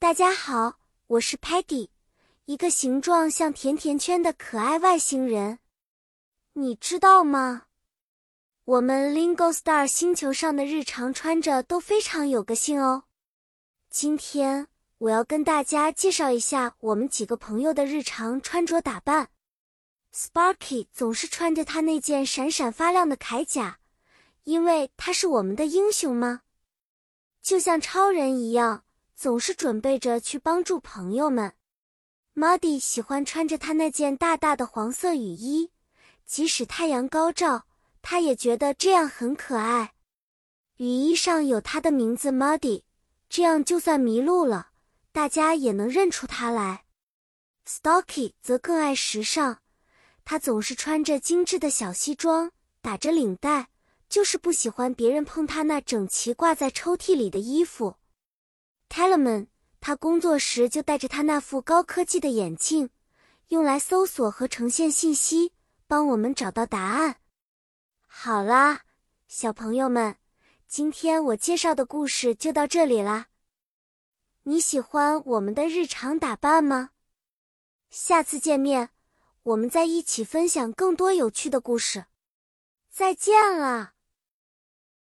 大家好，我是 Patty，一个形状像甜甜圈的可爱外星人。你知道吗？我们 Lingo Star 星球上的日常穿着都非常有个性哦。今天我要跟大家介绍一下我们几个朋友的日常穿着打扮。Sparky 总是穿着他那件闪闪发亮的铠甲，因为他是我们的英雄吗？就像超人一样。总是准备着去帮助朋友们。Muddy 喜欢穿着他那件大大的黄色雨衣，即使太阳高照，他也觉得这样很可爱。雨衣上有他的名字 Muddy，这样就算迷路了，大家也能认出他来。Stocky 则更爱时尚，他总是穿着精致的小西装，打着领带，就是不喜欢别人碰他那整齐挂在抽屉里的衣服。Telemann，他工作时就戴着他那副高科技的眼镜，用来搜索和呈现信息，帮我们找到答案。好啦，小朋友们，今天我介绍的故事就到这里啦。你喜欢我们的日常打扮吗？下次见面，我们再一起分享更多有趣的故事。再见了。